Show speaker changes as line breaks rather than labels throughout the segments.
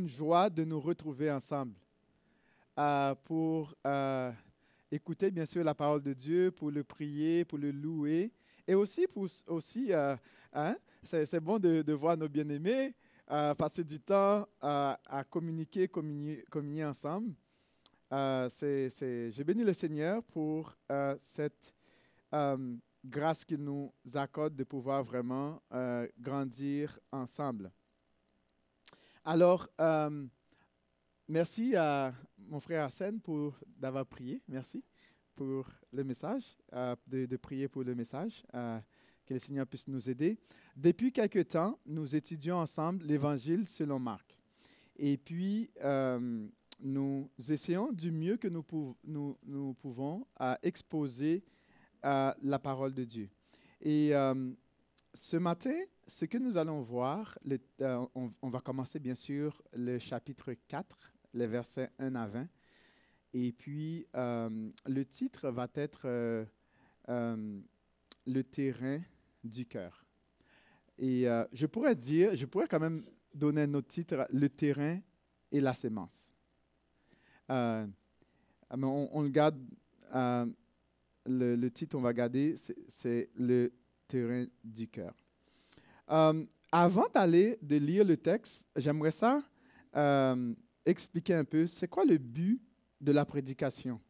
une joie de nous retrouver ensemble euh, pour euh, écouter bien sûr la parole de Dieu, pour le prier, pour le louer et aussi pour aussi euh, hein, c'est bon de, de, voir nos bien-aimés passer du temps à communiquer, communier, communier ensemble. J'ai béni le Seigneur pour cette grâce qu'il nous accorde de pouvoir vraiment grandir ensemble. Alors, euh, merci à mon frère Arsène pour d'avoir prié. Merci pour le message, euh, de, prier pour le message. Euh, que le Seigneur puisse nous aider. Depuis quelque temps, nous étudions ensemble l'Évangile selon Marc. Et puis, nous essayons du mieux que nous, pouvons à exposer la parole de Dieu. Et ce matin, ce que nous allons voir, euh, on, va commencer bien sûr le chapitre 4, les versets 1 à 20. Et puis, euh, le titre va être euh, Le terrain du cœur. Et je pourrais dire, je pourrais quand même donner un autre titre, Le terrain et la sémence. on, on, le garde, le, le, titre, on va garder, c'est Le terrain du cœur. Euh, avant d'aller de lire le texte, j'aimerais ça euh, expliquer un peu, c'est quoi le but de la prédication?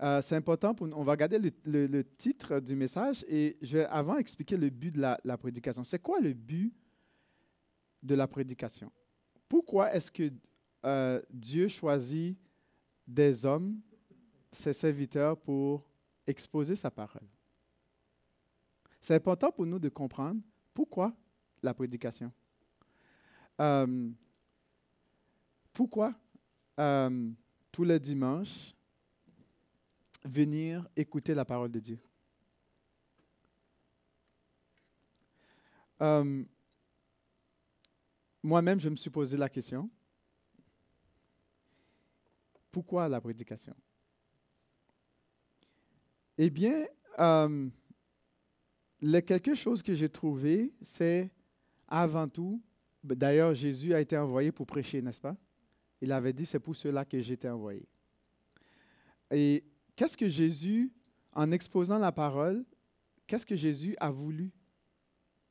Euh, c'est important, pour, on va regarder le, titre du message et je vais avant expliquer le but de la, prédication. C'est quoi le but de la prédication? Pourquoi est-ce que Dieu choisit des hommes, ses serviteurs, pour exposer sa parole? C'est important pour nous de comprendre pourquoi la prédication. Euh, pourquoi euh, tous les dimanches venir écouter la parole de Dieu? Euh, moi-même, je me suis posé la question, pourquoi la prédication? Eh bien, le quelque chose que j'ai trouvé, c'est avant tout, d'ailleurs Jésus a été envoyé pour prêcher, n'est-ce pas? Il avait dit, c'est pour cela que j'étais envoyé. Et qu'est-ce que Jésus, en exposant la parole, qu'est-ce que Jésus a voulu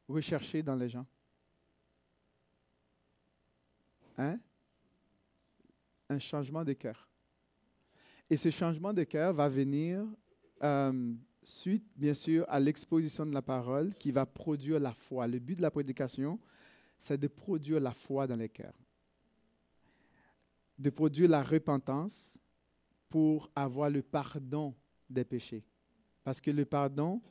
rechercher dans les gens? Hein? Un changement de cœur. Et ce changement de cœur va venir euh, suite, bien sûr, à l'exposition de la parole qui va produire la foi. Le but de la prédication, c'est de produire la foi dans les cœurs, de produire la repentance pour avoir le pardon des péchés. Parce que le pardon,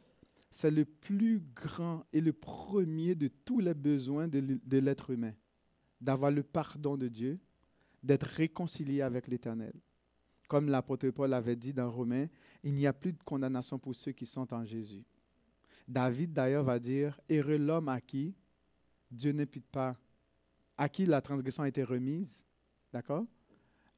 c'est le plus grand et le premier de tous les besoins de l'être humain. D'avoir le pardon de Dieu, d'être réconcilié avec l'Éternel. Comme l'apôtre Paul avait dit dans Romains, il n'y a plus de condamnation pour ceux qui sont en Jésus. David d'ailleurs va dire, heureux l'homme à qui Dieu n'impute pas, à qui la transgression a été remise, d'accord?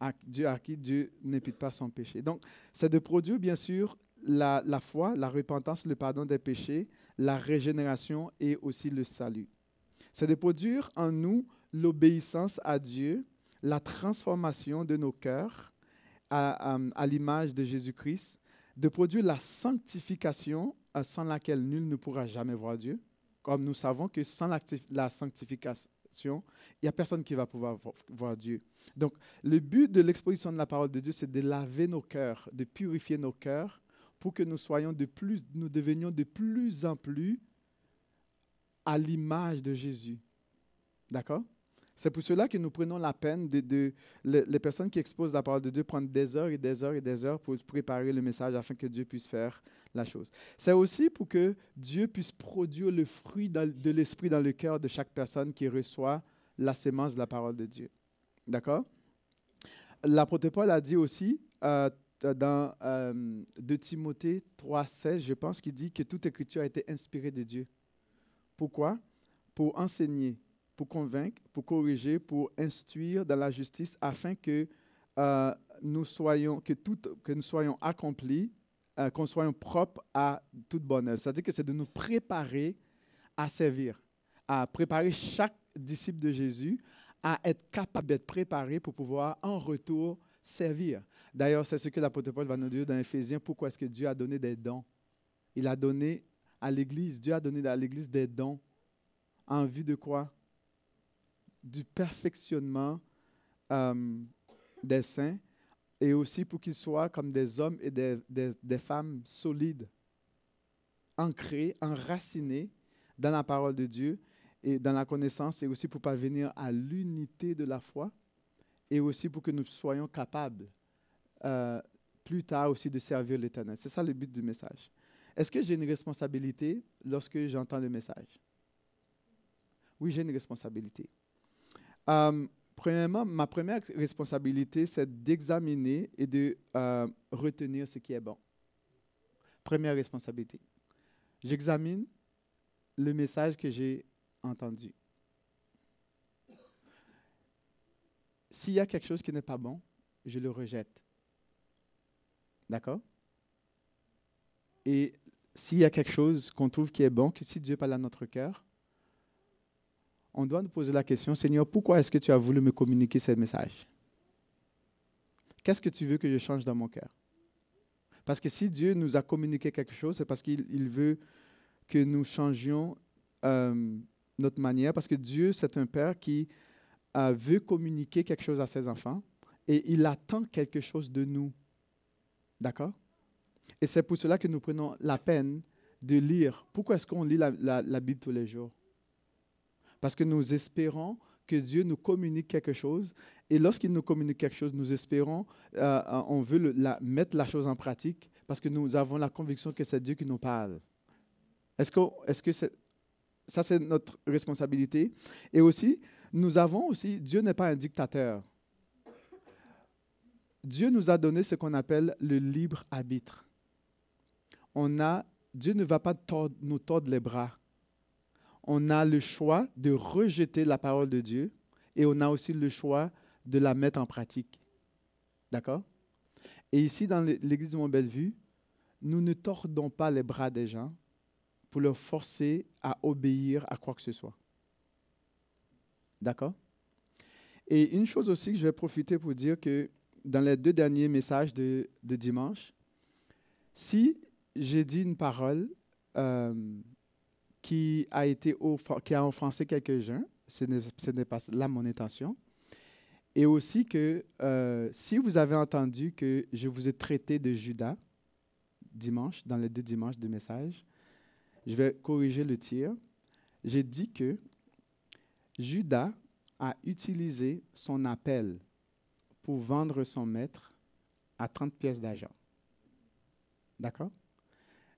À, Dieu, à qui Dieu n'impute pas son péché. Donc, c'est de produire bien sûr la, la foi, la repentance, le pardon des péchés, la régénération et aussi le salut. C'est de produire en nous l'obéissance à Dieu, la transformation de nos cœurs, à, l'image de Jésus-Christ, de produire la sanctification euh, sans laquelle nul ne pourra jamais voir Dieu. Comme nous savons que sans la sanctification, il n'y a personne qui va pouvoir voir Dieu. Donc, le but de l'exposition de la parole de Dieu, c'est de laver nos cœurs, de purifier nos cœurs pour que nous soyons de plus, nous devenions de plus en plus à l'image de Jésus. D'accord? C'est pour cela que nous prenons la peine de, les personnes qui exposent la parole de Dieu prendre des heures et des heures et des heures pour préparer le message afin que Dieu puisse faire la chose. C'est aussi pour que Dieu puisse produire le fruit de l'esprit dans le cœur de chaque personne qui reçoit la sémence de la parole de Dieu. D'accord? L'apôtre Paul a dit aussi euh, dans euh, 2 Timothée 3,16, je pense qu'il dit que toute écriture a été inspirée de Dieu. Pourquoi? Pour enseigner, pour convaincre, pour corriger, pour instruire dans la justice, afin que euh, nous soyons, que, tout, que nous soyons accomplis, euh, qu'on soyons propres à toute bonne œuvre. C'est-à-dire que c'est de nous préparer à servir, à préparer chaque disciple de Jésus à être capable d'être préparé pour pouvoir en retour servir. D'ailleurs, c'est ce que l'apôtre Paul va nous dire dans Éphésiens, pourquoi est-ce que Dieu a donné des dons? Il a donné à l'Église, Dieu a donné à l'Église des dons en vue de quoi? Du perfectionnement euh, des saints et aussi pour qu'ils soient comme des hommes et des, femmes solides, ancrés, enracinés dans la parole de Dieu et dans la connaissance, et aussi pour parvenir à l'unité de la foi, et aussi pour que nous soyons capables euh, plus tard aussi de servir l'Éternel. C'est ça le but du message. Est-ce que j'ai une responsabilité lorsque j'entends le message? Oui, j'ai une responsabilité. Euh, premièrement, ma première responsabilité, c'est d'examiner et de euh, retenir ce qui est bon. Première responsabilité. J'examine le message que j'ai entendu. S'il y a quelque chose qui n'est pas bon, je le rejette. D'accord? Et s'il y a quelque chose qu'on trouve qui est bon, que si Dieu parle à notre cœur, on doit nous poser la question, Seigneur, pourquoi est-ce que tu as voulu me communiquer ce message Qu'est-ce que tu veux que je change dans mon cœur? Parce que si Dieu nous a communiqué quelque chose, c'est parce qu'il veut que nous changions euh, notre manière, parce que Dieu, c'est un Père qui euh, veut communiquer quelque chose à ses enfants et il attend quelque chose de nous. D'accord? Et c'est pour cela que nous prenons la peine de lire. Pourquoi est-ce qu'on lit la, Bible tous les jours? Parce que nous espérons que Dieu nous communique quelque chose. Et lorsqu'il nous communique quelque chose, nous espérons, euh, on veut mettre la chose en pratique parce que nous avons la conviction que c'est Dieu qui nous parle. Est-ce que, est-ce que c'est, ça, c'est notre responsabilité. Et aussi, nous avons aussi, Dieu n'est pas un dictateur. Dieu nous a donné ce qu'on appelle le libre arbitre. On a, Dieu ne va pas nous tordre les bras. On a le choix de rejeter la parole de Dieu et on a aussi le choix de la mettre en pratique. D'accord? Et ici, dans l'église de Mont-Bellevue, nous ne tordons pas les bras des gens, pour leur forcer à obéir à quoi que ce soit. D'accord? Et une chose aussi que je vais profiter pour dire que dans les deux derniers messages de, dimanche, si j'ai dit une parole euh, qui a été qui a offensé quelques-uns, ce n'est pas là mon intention. Et aussi que euh, si vous avez entendu que je vous ai traité de Judas dimanche, dans les deux dimanches de message, je vais corriger le tir. J'ai dit que Judas a utilisé son appel pour vendre son maître à 30 pièces d'argent. D'accord?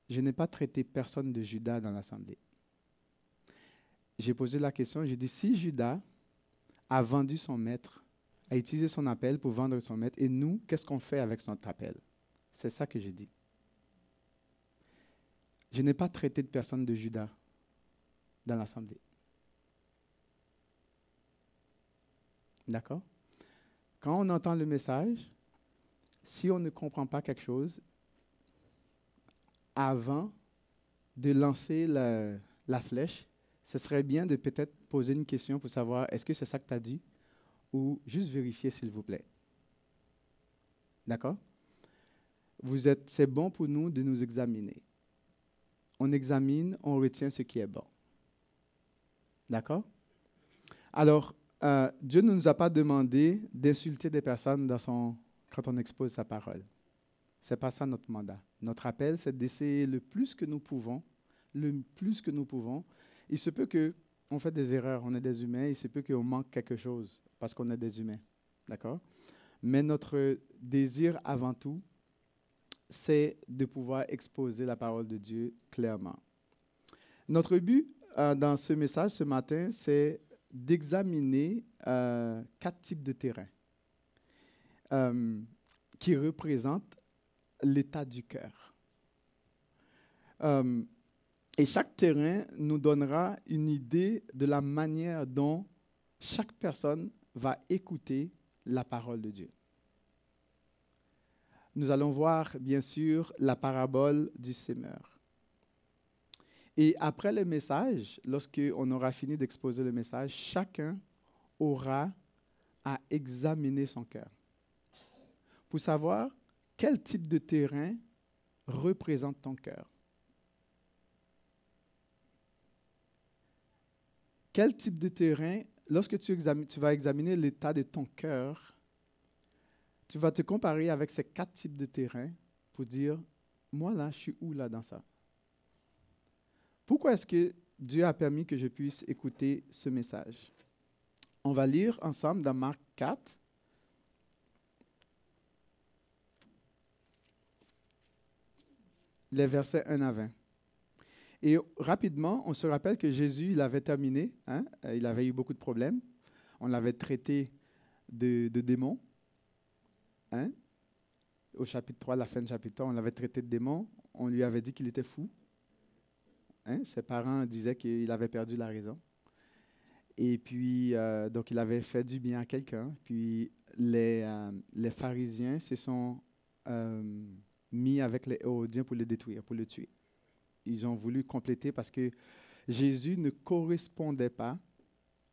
Je n'ai pas traité personne de Judas dans l'assemblée. J'ai posé la question, j'ai dit, si Judas a vendu son maître, a utilisé son appel pour vendre son maître, et nous, qu'est-ce qu'on fait avec son appel? C'est ça que j'ai dit. Je n'ai pas traité de personne de Judas dans l'assemblée. D'accord? Quand on entend le message, si on ne comprend pas quelque chose, avant de lancer la, la flèche, ce serait bien de peut-être poser une question pour savoir est-ce que c'est ça que tu as dit? Ou juste vérifier s'il vous plaît. D'accord? Vous êtes c'est bon pour nous de nous examiner on examine, on retient ce qui est bon. D'accord? Alors, euh, Dieu ne nous a pas demandé d'insulter des personnes quand on expose sa parole. Ce n'est pas ça notre mandat. Notre appel, c'est d'essayer le plus que nous pouvons, le plus que nous pouvons. Il se peut qu'on fait des erreurs, on est des humains, il se peut qu'on manque quelque chose parce qu'on est des humains. D'accord? Mais notre désir avant tout, c'est de pouvoir exposer la parole de Dieu clairement. Notre but euh, dans ce message ce matin, c'est d'examiner euh, quatre types de terrains euh, qui représentent l'état du cœur. Et chaque terrain nous donnera une idée de la manière dont chaque personne va écouter la parole de Dieu nous allons voir bien sûr la parabole du semeur. Et après le message, lorsqu'on aura fini d'exposer le message, chacun aura à examiner son cœur pour savoir quel type de terrain représente ton cœur. Quel type de terrain, lorsque tu, vas examiner l'état de ton cœur, tu vas te comparer avec ces quatre types de terrains pour dire, moi là, je suis où là dans ça? Pourquoi est-ce que Dieu a permis que je puisse écouter ce message? On va lire ensemble dans Marc 4. les versets 1 à 20. Et rapidement, on se rappelle que Jésus, il avait terminé, hein, il avait eu beaucoup de problèmes. On l'avait traité de, démon. Hein. Au chapitre 3, la fin du chapitre 3, on l'avait traité de démon. On lui avait dit qu'il était fou. Hein. Ses parents disaient qu'il avait perdu la raison. Et puis, euh, donc, il avait fait du bien à quelqu'un. Puis, les, euh, pharisiens se sont euh, mis avec les Hérodiens pour le détruire, pour le tuer. Ils ont voulu compléter parce que Jésus ne correspondait pas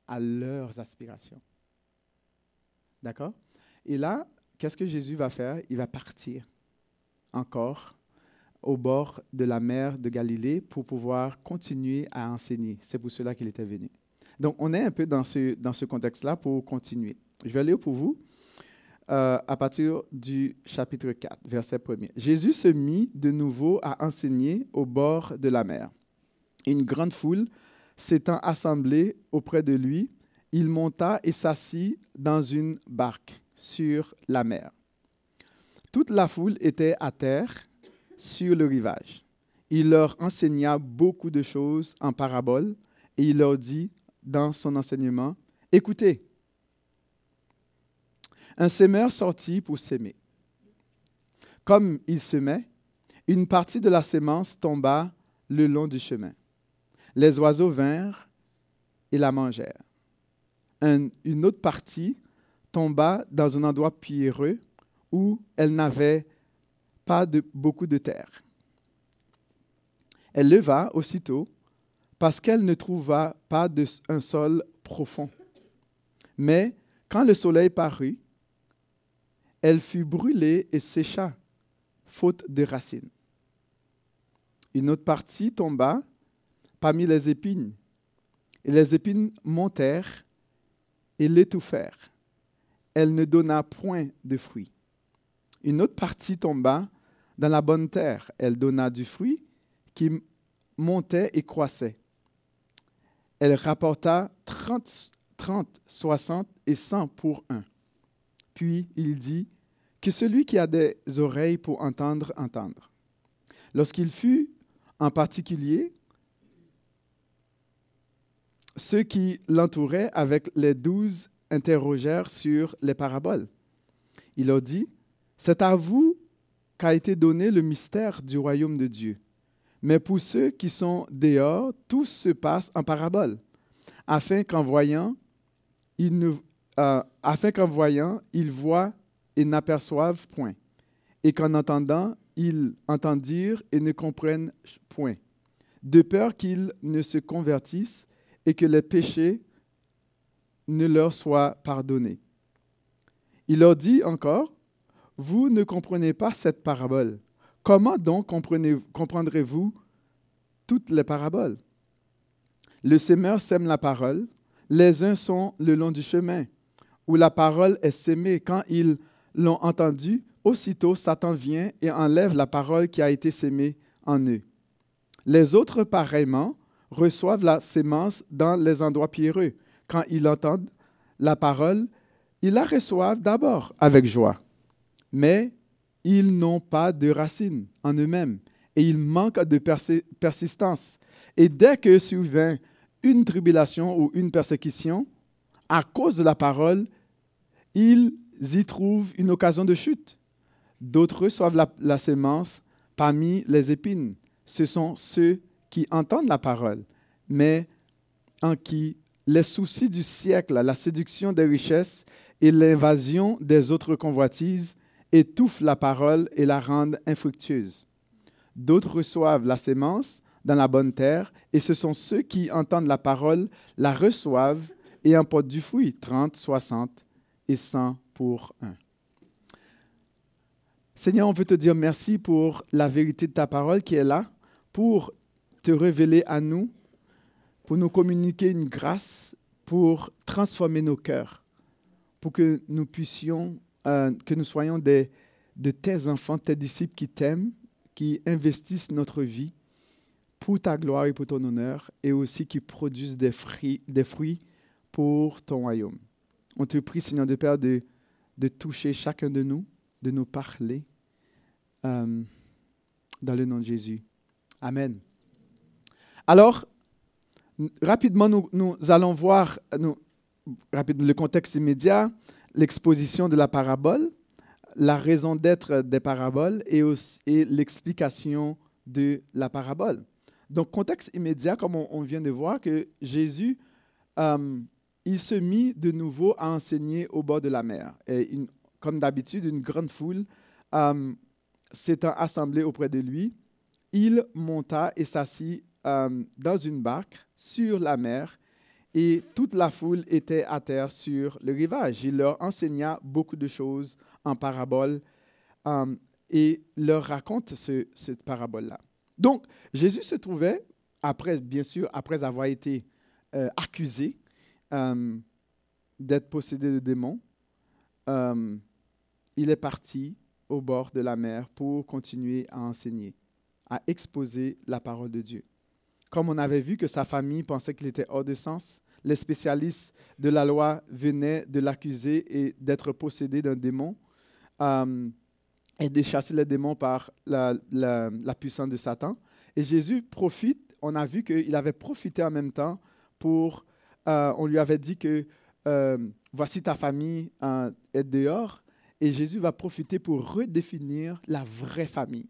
à leurs aspirations. D'accord? Et là, qu'est-ce que Jésus va faire? Il va partir encore au bord de la mer de Galilée pour pouvoir continuer à enseigner. C'est pour cela qu'il était venu. Donc, on est un peu dans ce, dans ce contexte-là pour continuer. Je vais lire pour vous euh, à partir du chapitre 4, verset 1er. Jésus se mit de nouveau à enseigner au bord de la mer. Une grande foule s'étant assemblée auprès de lui, il monta et s'assit dans une barque sur la mer. Toute la foule était à terre sur le rivage. Il leur enseigna beaucoup de choses en paraboles et il leur dit dans son enseignement, Écoutez, un semeur sortit pour s'aimer. Comme il semait, une partie de la sémence tomba le long du chemin. Les oiseaux vinrent et la mangèrent. une autre partie tomba dans un endroit pierreux où elle n'avait pas beaucoup de terre. Elle leva aussitôt parce qu'elle ne trouva pas un sol profond. Mais quand le soleil parut, elle fut brûlée et sécha, faute de racines. Une autre partie tomba parmi les épines, et les épines montèrent et l'étouffèrent. Elle ne donna point de fruits. Une autre partie tomba dans la bonne terre. Elle donna du fruit qui montait et croissait. Elle rapporta 30, 30 60 et 100 pour un. Puis il dit, que celui qui a des oreilles pour entendre, entendre. Lorsqu'il fut en particulier, ceux qui l'entouraient avec les douze interrogèrent sur les paraboles. Il leur dit, C'est à vous qu'a été donné le mystère du royaume de Dieu. Mais pour ceux qui sont dehors, tout se passe en paraboles, afin qu'en voyant, ils ne, euh, afin qu'en voyant, ils voient et n'aperçoivent point, et qu'en entendant, ils entendirent et ne comprennent point, de peur qu'ils ne se convertissent et que les péchés ne leur soient pardonnés. Il leur dit encore, Vous ne comprenez pas cette parabole. Comment donc comprendrez-vous toutes les paraboles? Le semeur sème la parole, les uns sont le long du chemin, où la parole est sémée quand ils l'ont entendu, aussitôt Satan vient et enlève la parole qui a été sémée en eux. Les autres, pareillement, reçoivent la sémence dans les endroits pierreux. Quand ils entendent la parole, ils la reçoivent d'abord avec joie. Mais ils n'ont pas de racines en eux-mêmes et ils manquent de persistance. Et dès que survient une tribulation ou une persécution, à cause de la parole, ils y trouvent une occasion de chute. D'autres reçoivent la, la, sémence parmi les épines. Ce sont ceux qui entendent la parole, mais en qui les soucis du siècle, la séduction des richesses et l'invasion des autres convoitises étouffent la parole et la rendent infructueuse. D'autres reçoivent la sémence dans la bonne terre, et ce sont ceux qui entendent la parole, la reçoivent et apporte du fruit, 30, 60 et 100 pour un. Seigneur, on veut te dire merci pour la vérité de ta parole qui est là, pour te révéler à nous, pour nous communiquer une grâce, pour transformer nos cœurs, pour que nous puissions, euh, que nous soyons des, de tes enfants, tes disciples qui t'aiment, qui investissent notre vie pour ta gloire et pour ton honneur, et aussi qui produisent des fruits, des fruits pour ton royaume. On te prie, Seigneur de Père, de, de toucher chacun de nous, de nous parler, euh, dans le nom de Jésus. Amen. Alors, rapidement, nous, nous allons voir rapidement, le contexte immédiat, l'exposition de la parabole, la raison d'être des paraboles et l'explication de la parabole. Donc, contexte immédiat, comme on, vient de voir, que Jésus, euh, il se mit de nouveau à enseigner au bord de la mer. Et comme d'habitude, une grande foule euh, s'étant assemblée auprès de lui, il monta et s'assit euh, dans une barque sur la mer et toute la foule était à terre sur le rivage. Il leur enseigna beaucoup de choses en parabole euh, et leur raconte cette parabole-là. Donc, Jésus se trouvait, après, bien sûr, après avoir été euh, accusé euh, d'être possédé de démons, il est parti au bord de la mer pour continuer à enseigner, à exposer la parole de Dieu. Comme on avait vu que sa famille pensait qu'il était hors de sens, les spécialistes de la loi venaient de l'accuser et d'être possédé d'un démon euh, et de chasser les démons par la, puissance de Satan. Et Jésus profite, on a vu qu'il avait profité en même temps pour, euh, on lui avait dit que euh, voici ta famille est dehors, et Jésus va profiter pour redéfinir la vraie famille.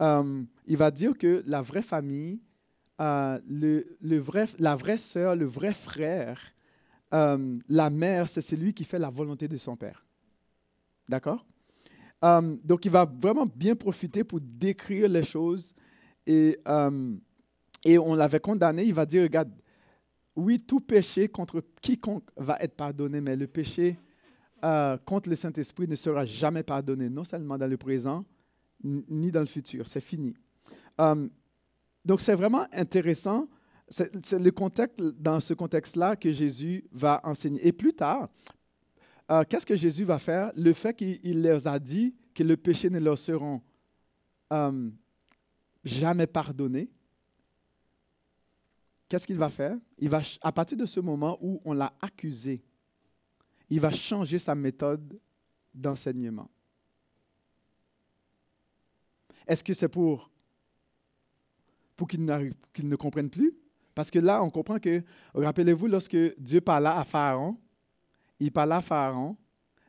il va dire que la vraie famille, euh, le, vrai, la vraie sœur, le vrai frère, euh, la mère, c'est celui qui fait la volonté de son père. D'accord? Euh, Donc, il va vraiment bien profiter pour décrire les choses. Et, et on l'avait condamné, il va dire, regarde, oui, tout péché contre quiconque va être pardonné, mais le péché contre le Saint-Esprit ne sera jamais pardonné, non seulement dans le présent, ni dans le futur. C'est fini. Donc, c'est vraiment intéressant. C'est le contexte, dans ce contexte-là que Jésus va enseigner. Et plus tard, euh, qu'est-ce que Jésus va faire? Le fait qu'il leur a dit que le péché ne leur sera euh, jamais pardonné, qu'est-ce qu'il va faire? Il va, à partir de ce moment où on l'a accusé, il va changer sa méthode d'enseignement. Est-ce que c'est pour pour qu'ils ne comprennent plus? Parce que là, on comprend que, rappelez-vous, lorsque Dieu parla à Pharaon, il parla à Pharaon,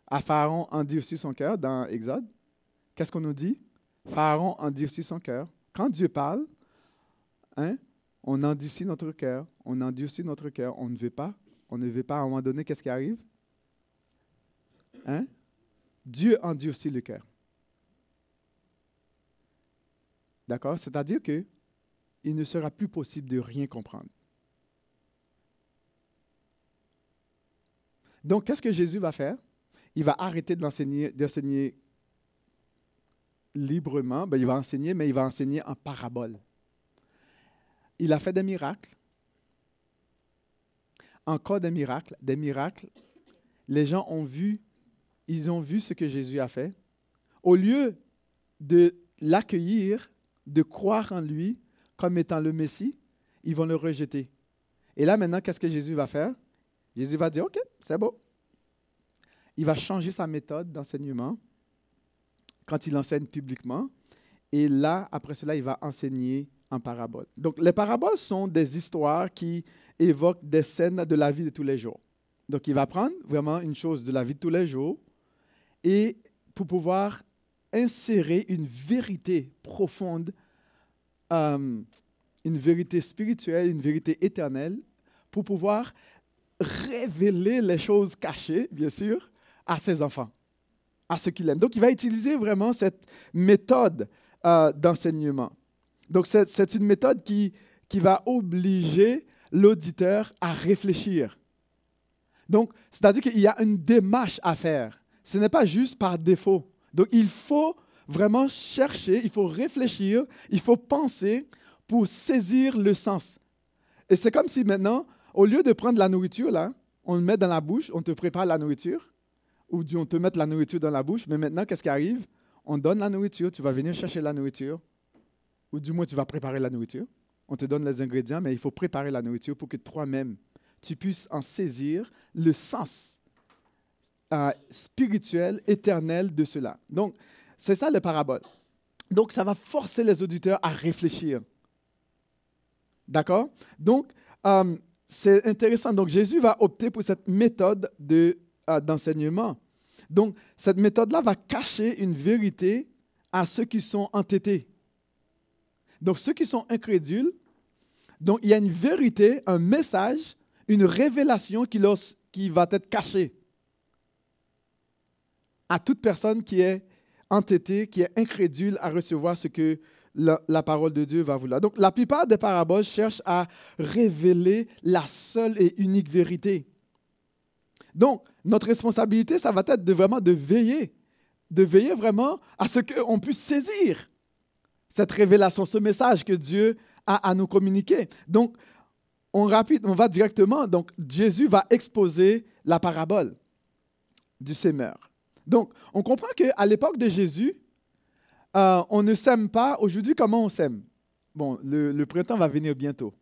à Pharaon endurcit son cœur dans Exode. Qu'est-ce qu'on nous dit? Pharaon endurcit son cœur. Quand Dieu parle, hein, on endurcit notre cœur, on endurcit notre cœur, on ne veut pas, on ne veut pas à un moment donné, qu'est-ce qui arrive? Hein? Dieu endurcit le cœur. D'accord? C'est-à-dire que il ne sera plus possible de rien comprendre. Donc, qu'est-ce que Jésus va faire? Il va arrêter d'enseigner librement. Ben, il va enseigner, mais il va enseigner en parabole. Il a fait des miracles. Encore des miracles, des miracles. Les gens ont vu, ils ont vu ce que Jésus a fait. Au lieu de l'accueillir, de croire en lui, comme étant le Messie, ils vont le rejeter. Et là, maintenant, qu'est-ce que Jésus va faire? Jésus va dire, OK, c'est beau. Il va changer sa méthode d'enseignement quand il enseigne publiquement. Et là, après cela, il va enseigner en parabole. Donc, les paraboles sont des histoires qui évoquent des scènes de la vie de tous les jours. Donc, il va prendre vraiment une chose de la vie de tous les jours et pour pouvoir insérer une vérité profonde euh, une vérité spirituelle, une vérité éternelle, pour pouvoir révéler les choses cachées, bien sûr, à ses enfants, à ceux qu'il aime. Donc, il va utiliser vraiment cette méthode euh, d'enseignement. Donc, c'est une méthode qui, qui va obliger l'auditeur à réfléchir. Donc, c'est-à-dire qu'il y a une démarche à faire. Ce n'est pas juste par défaut. Donc, il faut vraiment chercher, il faut réfléchir, il faut penser pour saisir le sens. Et c'est comme si maintenant, au lieu de prendre la nourriture, là, on le met dans la bouche, on te prépare la nourriture, ou on te met la nourriture dans la bouche, mais maintenant, qu'est-ce qui arrive? On donne la nourriture, tu vas venir chercher la nourriture, ou du moins tu vas préparer la nourriture. On te donne les ingrédients, mais il faut préparer la nourriture pour que toi-même, tu puisses en saisir le sens euh, spirituel, éternel de cela. Donc, c'est ça les paraboles. Donc, ça va forcer les auditeurs à réfléchir. D'accord? Donc, euh, c'est intéressant. Donc, Jésus va opter pour cette méthode de, euh, d'enseignement. Donc, cette méthode-là va cacher une vérité à ceux qui sont entêtés. Donc, ceux qui sont incrédules, donc il y a une vérité, un message, une révélation qui, va être cachée à toute personne qui est entêtée, qui est incrédule à recevoir ce que la, parole de Dieu va vouloir. Donc, la plupart des paraboles cherchent à révéler la seule et unique vérité. Donc, notre responsabilité, ça va être vraiment de veiller, de veiller vraiment à ce qu'on puisse saisir cette révélation, ce message que Dieu a à nous communiquer. Donc, on, rapide, on va directement, donc Jésus va exposer la parabole du sémeur. Donc, on comprend qu'à l'époque de Jésus, euh, on ne sème pas. Aujourd'hui, comment on sème? Bon, le, printemps va venir bientôt.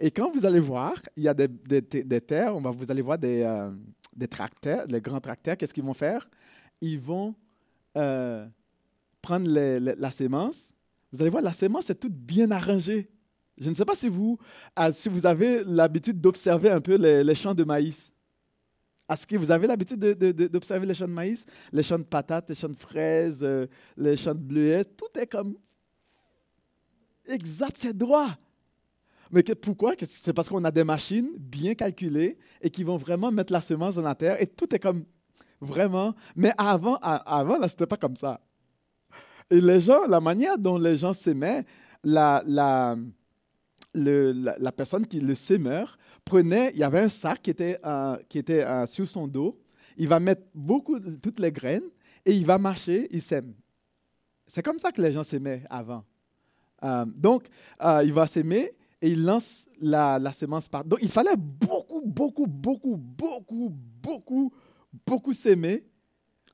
Et quand vous allez voir, il y a des, terres, on va, vous allez voir des, euh, des tracteurs, les grands tracteurs, qu'est-ce qu'ils vont faire? Ils vont euh, prendre la sémence. Vous allez voir, la sémence est toute bien arrangée. Je ne sais pas si vous, si vous avez l'habitude d'observer un peu les champs de maïs. Est-ce que vous avez l'habitude d'observer les champs de maïs, les champs de patates, les champs de fraises, euh, les champs de bleuets? Tout est comme exact, c'est droit. Mais pourquoi? C'est parce qu'on a des machines bien calculées et qui vont vraiment mettre la semence dans la terre et tout est comme vraiment. Mais avant, avant n'était pas comme ça. Et les gens, la manière dont les gens s'aimaient, la, la, la, personne qui le sémeur prenait, il y avait un sac qui était, euh, qui était euh, sur son dos. Il va mettre beaucoup, toutes les graines et il va marcher, il sème. C'est comme ça que les gens s'aimaient avant. Euh, donc, il va s'aimer et il lance la, la semence par. Donc, il fallait beaucoup, beaucoup, beaucoup, beaucoup, beaucoup, beaucoup s'aimer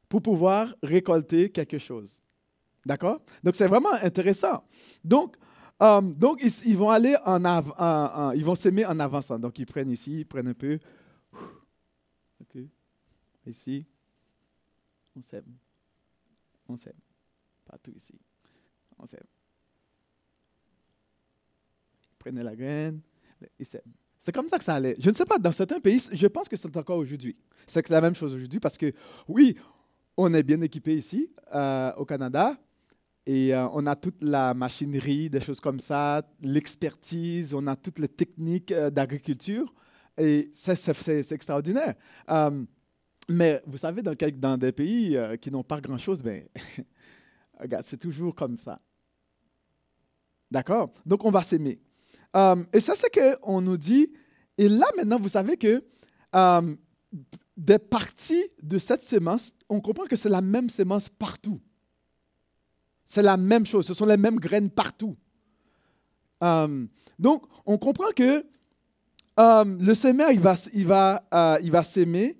pour pouvoir récolter quelque chose. D'accord? Donc, c'est vraiment intéressant. Donc, Um, donc, ils, vont aller en, avant, ils vont s'aimer en avançant. Donc, ils prennent ici, ils prennent un peu. OK. Ici. On s'aime. On s'aime. Partout ici. On s'aime. Prenez la graine. Ils s'aiment. C'est comme ça que ça allait. Je ne sais pas, dans certains pays, je pense que c'est encore aujourd'hui. C'est la même chose aujourd'hui parce que, oui, on est bien équipé ici, euh, au Canada, et euh, on a toute la machinerie, des choses comme ça, l'expertise, on a toutes les techniques euh, d'agriculture. Et c'est extraordinaire. Euh, mais vous savez, dans, des pays qui n'ont pas grand-chose, ben, regarde, c'est toujours comme ça. D'accord? Donc, on va s'aimer. et ça, c'est qu'on nous dit, et là, maintenant, vous savez que des parties de cette sémence, on comprend que c'est la même sémence partout. C'est la même chose, ce sont les mêmes graines partout. Euh, donc, on comprend que euh, le sémeur, il va, il va, euh, va s'aimer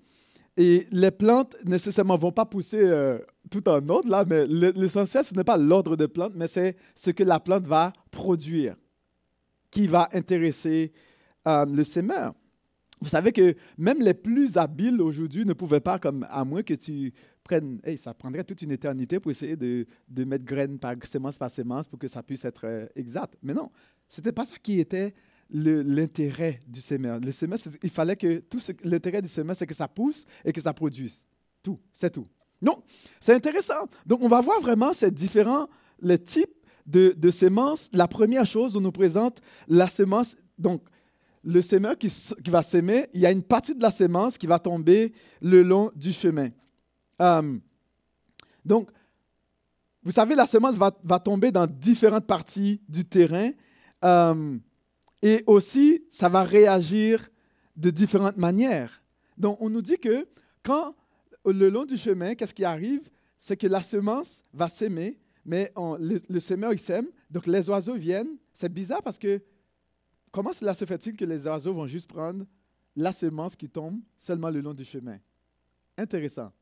et les plantes, nécessairement, vont pas pousser tout en ordre, là, mais l'essentiel, ce n'est pas l'ordre des plantes, mais c'est ce que la plante va produire qui va intéresser le sémeur. Vous savez que même les plus habiles aujourd'hui ne pouvaient pas, comme à moins que tu ça prendrait toute une éternité pour essayer de, de mettre graine par sémence par sémence pour que ça puisse être euh, exact. Mais non, ce n'était pas ça qui était l'intérêt du sémeur. Le sémeur, il fallait que tout l'intérêt du sémeur, c'est que ça pousse et que ça produise. Tout, c'est tout. Non, c'est intéressant. Donc, on va voir vraiment ces différents les types de, de sémences. La première chose, on nous présente la sémence. Donc, le sémeur qui, qui va s'aimer, il y a une partie de la sémence qui va tomber le long du chemin. Euh, donc, vous savez, la semence va, tomber dans différentes parties du terrain euh, et aussi, ça va réagir de différentes manières. Donc, on nous dit que quand le long du chemin, qu'est-ce qui arrive? C'est que la semence va s'aimer, mais le, le semeur, il sème. Donc, les oiseaux viennent. C'est bizarre parce que comment cela se fait-il que les oiseaux vont juste prendre la semence qui tombe seulement le long du chemin? Intéressant.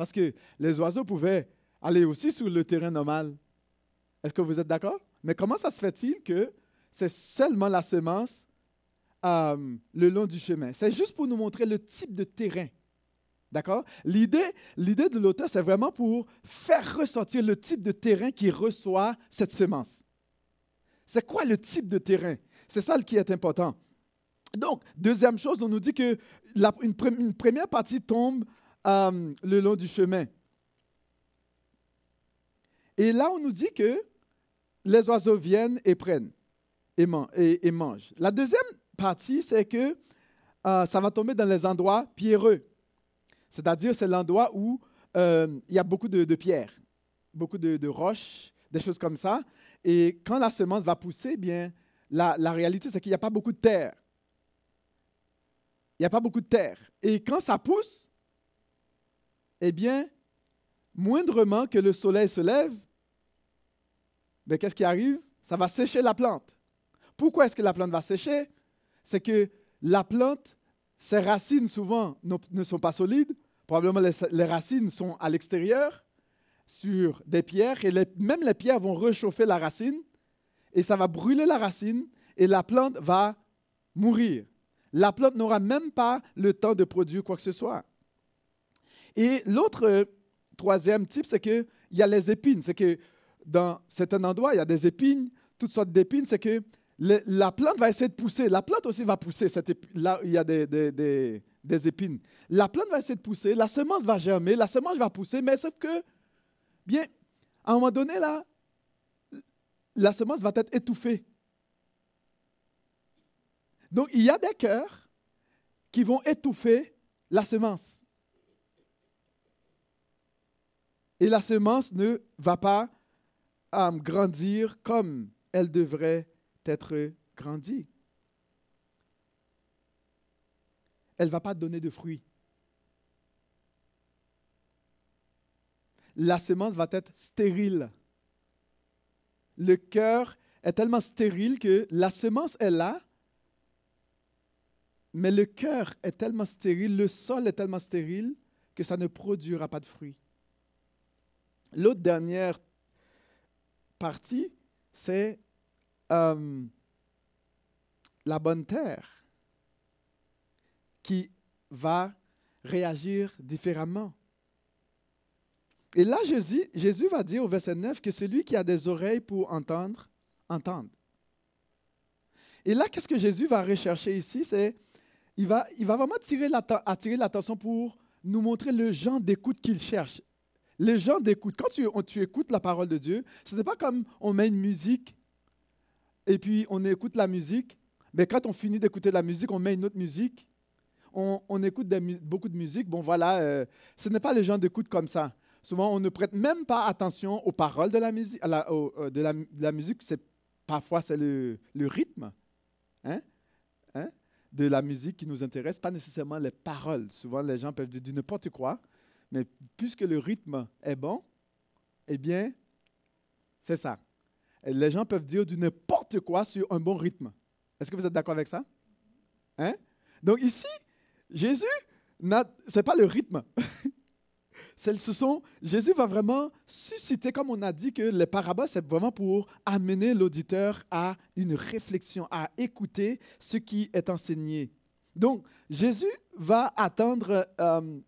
Parce que les oiseaux pouvaient aller aussi sur le terrain normal. Est-ce que vous êtes d'accord? Mais comment ça se fait-il que c'est seulement la semence euh, le long du chemin? C'est juste pour nous montrer le type de terrain. D'accord? L'idée, l'idée de l'auteur, c'est vraiment pour faire ressortir le type de terrain qui reçoit cette semence. C'est quoi le type de terrain? C'est ça qui est important. Donc, deuxième chose, on nous dit que une, première partie tombe euh, le long du chemin. Et là, on nous dit que les oiseaux viennent et prennent et, et, mangent. La deuxième partie, c'est que euh, ça va tomber dans les endroits pierreux. C'est-à-dire, c'est l'endroit où euh, il y a beaucoup de, pierres, beaucoup de, roches, des choses comme ça. Et quand la semence va pousser, bien, la, la réalité, c'est qu'il n'y a pas beaucoup de terre. Il n'y a pas beaucoup de terre. Et quand ça pousse, eh bien, moindrement que le soleil se lève, mais qu'est-ce qui arrive? Ça va sécher la plante. Pourquoi est-ce que la plante va sécher? C'est que la plante, ses racines souvent ne sont pas solides. Probablement les, racines sont à l'extérieur, sur des pierres, et même les pierres vont réchauffer la racine, et ça va brûler la racine, et la plante va mourir. La plante n'aura même pas le temps de produire quoi que ce soit. Et l'autre euh, troisième type, c'est qu'il y a les épines. C'est que dans certains endroits, il y a des épines, toutes sortes d'épines. C'est que la plante va essayer de pousser. La plante aussi va pousser. là, il y a des, épines. La plante va essayer de pousser. La semence va germer. La semence va pousser. Mais sauf que, bien, à un moment donné, là, la semence va être étouffée. Donc, il y a des cœurs qui vont étouffer la semence. Et la semence ne va pas euh, grandir comme elle devrait être grandie. Elle ne va pas donner de fruits. La semence va être stérile. Le cœur est tellement stérile que la semence est là, mais le cœur est tellement stérile, le sol est tellement stérile que ça ne produira pas de fruits. L'autre dernière partie, c'est euh, la bonne terre qui va réagir différemment. Et là, Jésus, va dire au verset 9 que celui qui a des oreilles pour entendre, entende. Et là, qu'est-ce que Jésus va rechercher ici? C'est il va vraiment attirer l'attention pour nous montrer le genre d'écoute qu'il cherche. Les gens d'écoute. Quand tu, tu, écoutes la parole de Dieu, ce n'est pas comme on met une musique et puis on écoute la musique, mais quand on finit d'écouter la musique, on met une autre musique. On, on écoute beaucoup de musique. Bon, voilà, euh, ce n'est pas les gens d'écoute comme ça. Souvent, on ne prête même pas attention aux paroles de la musique. euh, de, la, musique, c'est parfois c'est le, rythme. Hein? Hein? de la musique qui nous intéresse, pas nécessairement les paroles. Souvent, les gens peuvent dire n'importe quoi, mais puisque le rythme est bon, eh bien, c'est ça. les gens peuvent dire du n'importe quoi sur un bon rythme. Est-ce que vous êtes d'accord avec ça? Hein? Donc ici, Jésus, ce n'est pas le rythme. ce sont, Jésus va vraiment susciter, comme on a dit, que les paraboles, c'est vraiment pour amener l'auditeur à une réflexion, à écouter ce qui est enseigné. Donc, Jésus va attendre euh,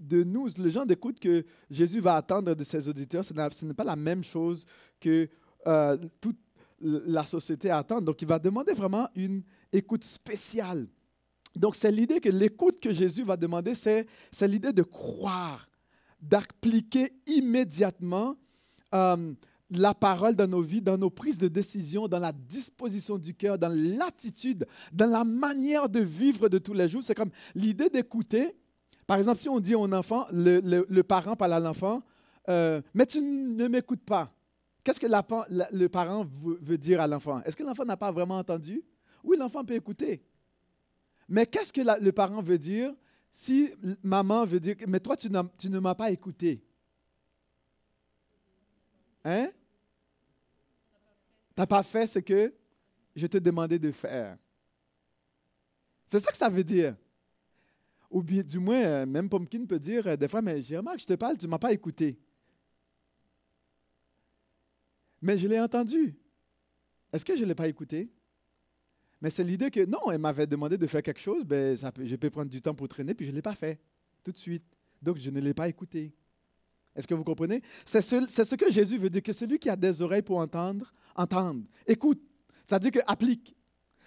de nous, les gens d'écoute que Jésus va attendre de ses auditeurs, ce n'est pas la même chose que euh, toute la société attend. Donc, il va demander vraiment une écoute spéciale. Donc, c'est l'idée que l'écoute que Jésus va demander, c'est l'idée de croire d'appliquer immédiatement euh, la parole dans nos vies, dans nos prises de décision, dans la disposition du cœur, dans l'attitude, dans la manière de vivre de tous les jours. C'est comme l'idée d'écouter. Par exemple, si on dit à un enfant, le, parent parle à l'enfant, euh, mais tu ne m'écoutes pas. Qu'est-ce que le parent veut dire à l'enfant? Est-ce que l'enfant n'a pas vraiment entendu? Oui, l'enfant peut écouter. Mais qu'est-ce que le parent veut dire si maman veut dire, mais toi, tu, tu ne m'as pas écouté? Hein? Tu n'as pas fait ce que je te demandais de faire. C'est ça que ça veut dire. Ou du moins, euh, même Pumpkin peut dire euh, des fois, mais j'ai remarqué, je te parle, tu ne m'as pas écouté. Mais je l'ai entendu. Est-ce que je ne l'ai pas écouté? Mais c'est l'idée que non, elle m'avait demandé de faire quelque chose, ben, je peux prendre du temps pour traîner, puis je ne l'ai pas fait tout de suite. Donc, je ne l'ai pas écouté. Est-ce que vous comprenez? C'est ce, ce, que Jésus veut dire, que celui qui a des oreilles pour entendre, entende. Écoute, ça veut dire que applique.